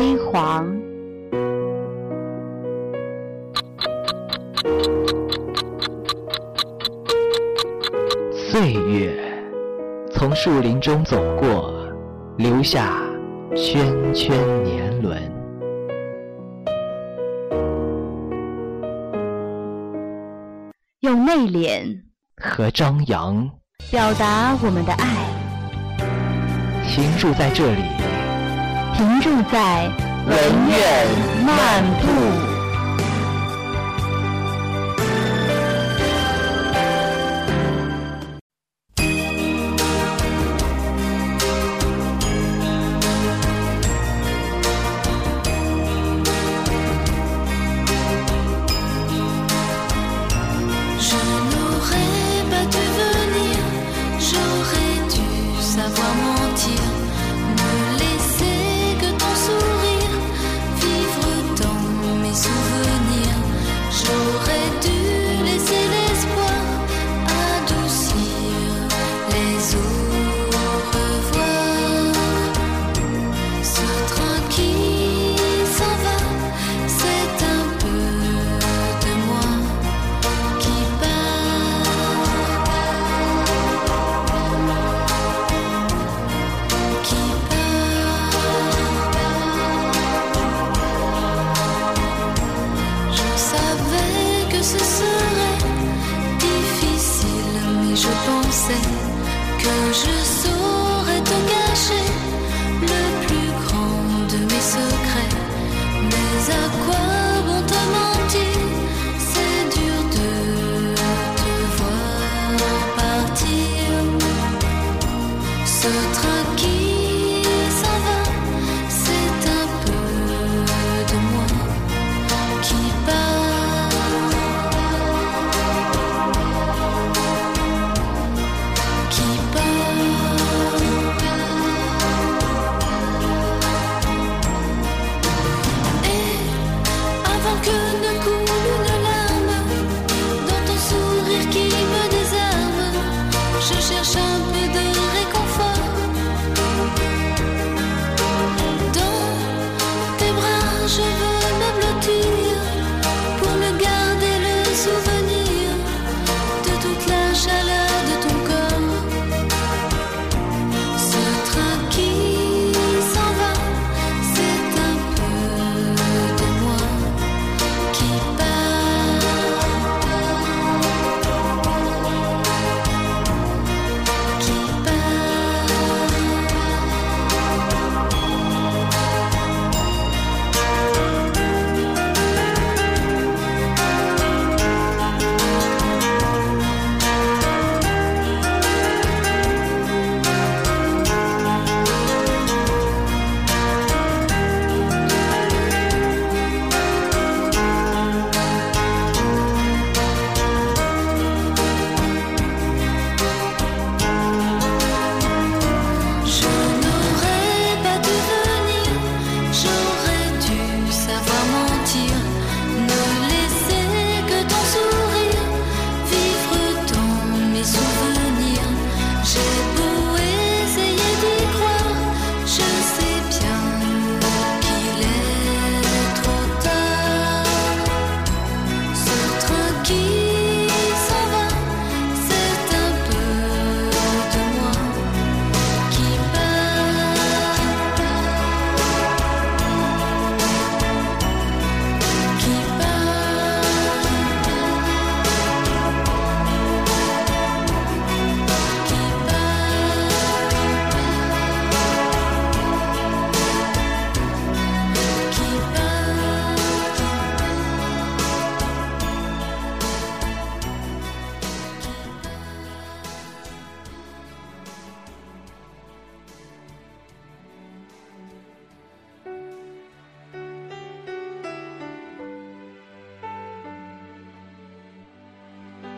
辉煌。岁月从树林中走过，留下圈圈年轮。用内敛和张扬表达我们的爱，停驻在这里，停住在文苑漫步。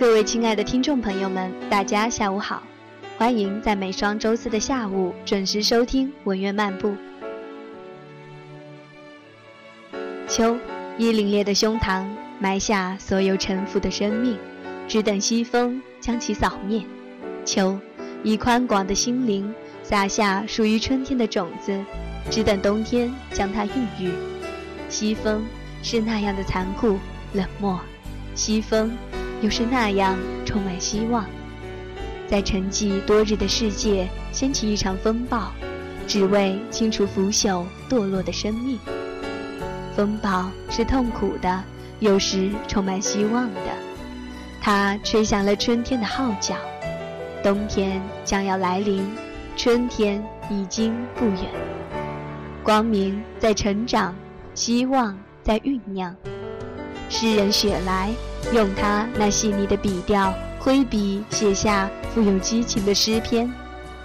各位亲爱的听众朋友们，大家下午好，欢迎在每双周四的下午准时收听文苑漫步。秋，以凛冽的胸膛埋下所有沉浮的生命，只等西风将其扫灭。秋，以宽广的心灵撒下属于春天的种子，只等冬天将它孕育。西风是那样的残酷冷漠，西风。又是那样充满希望，在沉寂多日的世界掀起一场风暴，只为清除腐朽堕落的生命。风暴是痛苦的，有时充满希望的。它吹响了春天的号角，冬天将要来临，春天已经不远。光明在成长，希望在酝酿。诗人雪莱。用他那细腻的笔调，挥笔写下富有激情的诗篇，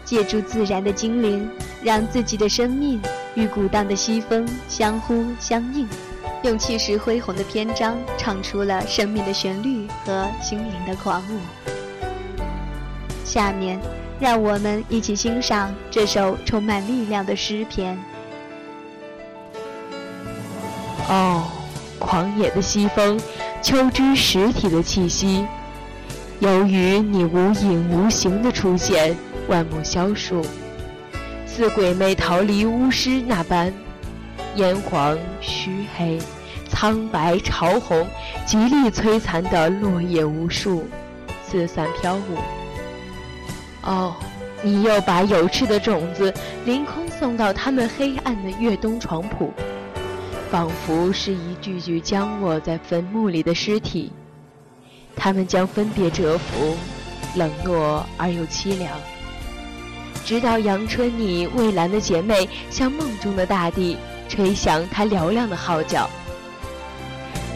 借助自然的精灵，让自己的生命与鼓荡的西风相呼相应，用气势恢宏的篇章唱出了生命的旋律和心灵的狂舞。下面，让我们一起欣赏这首充满力量的诗篇。哦，狂野的西风。秋之实体的气息，由于你无影无形的出现，万木萧树，似鬼魅逃离巫师那般，烟黄虚黑、苍白潮红，极力摧残的落叶无数，四散飘舞。哦，你又把有翅的种子凌空送到他们黑暗的越冬床铺。仿佛是一具具僵卧在坟墓里的尸体，他们将分别蛰伏，冷落而又凄凉。直到阳春，你蔚蓝的姐妹向梦中的大地吹响她嘹亮的号角，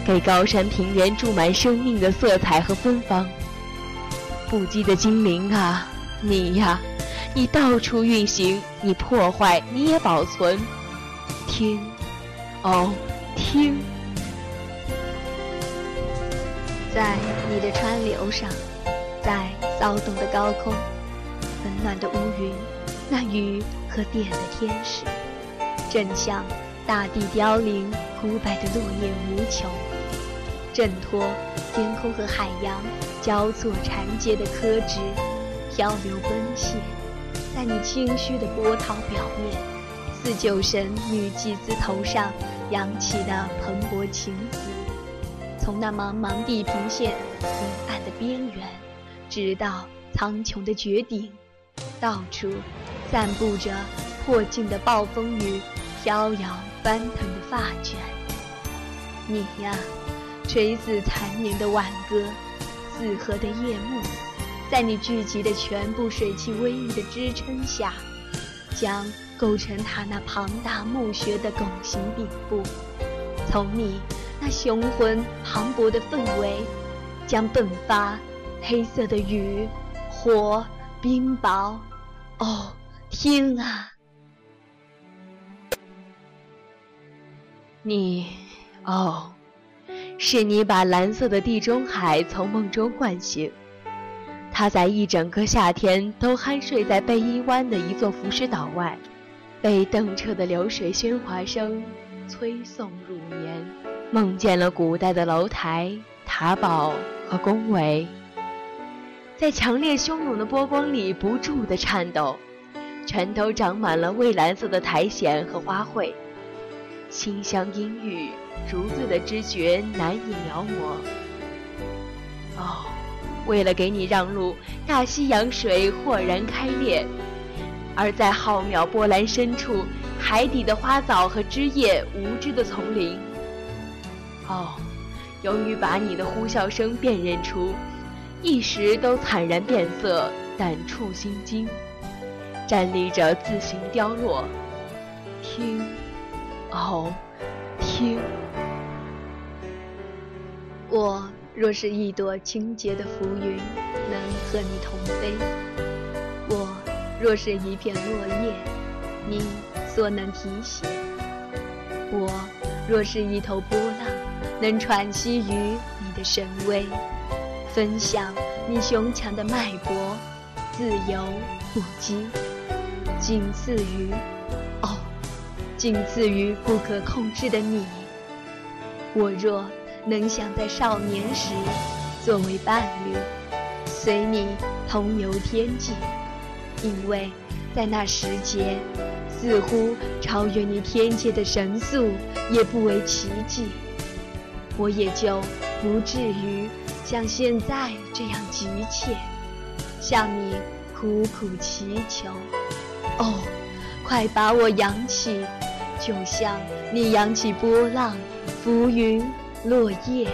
给高山平原注满生命的色彩和芬芳。不羁的精灵啊，你呀，你到处运行，你破坏，你也保存。听。哦，听，在你的川流上，在骚动的高空，温暖的乌云，那雨和电的天使，正像大地凋零、枯败的落叶无穷，挣脱天空和海洋交错缠结的柯枝，漂流奔泻，在你清虚的波涛表面。似酒神女祭司头上扬起的蓬勃情丝，从那茫茫地平线阴暗的边缘，直到苍穹的绝顶，到处散布着破镜的暴风雨，飘摇翻腾的发卷。你呀，垂死残年的挽歌，四合的夜幕，在你聚集的全部水汽微粒的支撑下，将。构成它那庞大墓穴的拱形顶部，从你那雄浑磅礴的氛围，将迸发黑色的雨、火、冰雹。哦，听啊！你，哦，是你把蓝色的地中海从梦中唤醒。他在一整个夏天都酣睡在贝伊湾的一座浮石岛外。被澄澈的流水喧哗声催送入眠，梦见了古代的楼台、塔堡和宫闱，在强烈汹涌的波光里不住地颤抖，全都长满了蔚蓝色的苔藓和花卉，清香氤氲，如醉的知觉难以描摹。哦，为了给你让路，大西洋水豁然开裂。而在浩渺波澜深处，海底的花藻和枝叶无知的丛林。哦，由于把你的呼啸声辨认出，一时都惨然变色，胆触心惊，站立着自行凋落。听，哦，听。我若是一朵清洁的浮云，能和你同飞。若是一片落叶，你所能提携；我若是一头波浪，能喘息于你的神威。分享你雄强的脉搏，自由不羁，仅次于，哦，仅次于不可控制的你。我若能想在少年时作为伴侣，随你同游天际，因为在那时节，似乎超越你天界的神速也不为奇迹，我也就不至于像现在这样急切，向你苦苦祈求。哦，快把我扬起，就像你扬起波浪。浮云落叶，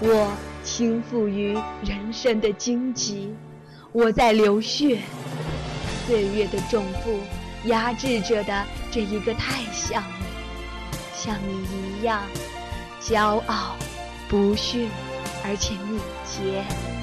我倾覆于人生的荆棘，我在流血。岁月的重负压制着的这一个太像你，像你一样，骄傲、不驯，而且敏捷。